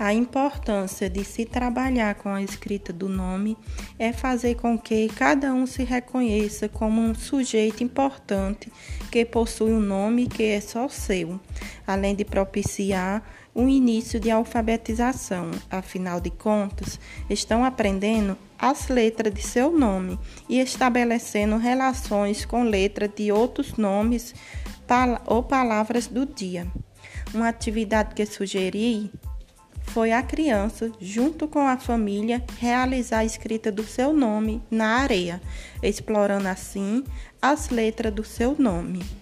A importância de se trabalhar com a escrita do nome é fazer com que cada um se reconheça como um sujeito importante que possui um nome que é só seu, além de propiciar o início de alfabetização. Afinal de contas, estão aprendendo as letras de seu nome e estabelecendo relações com letras de outros nomes ou palavras do dia. Uma atividade que sugeri foi a criança, junto com a família, realizar a escrita do seu nome na areia, explorando assim as letras do seu nome.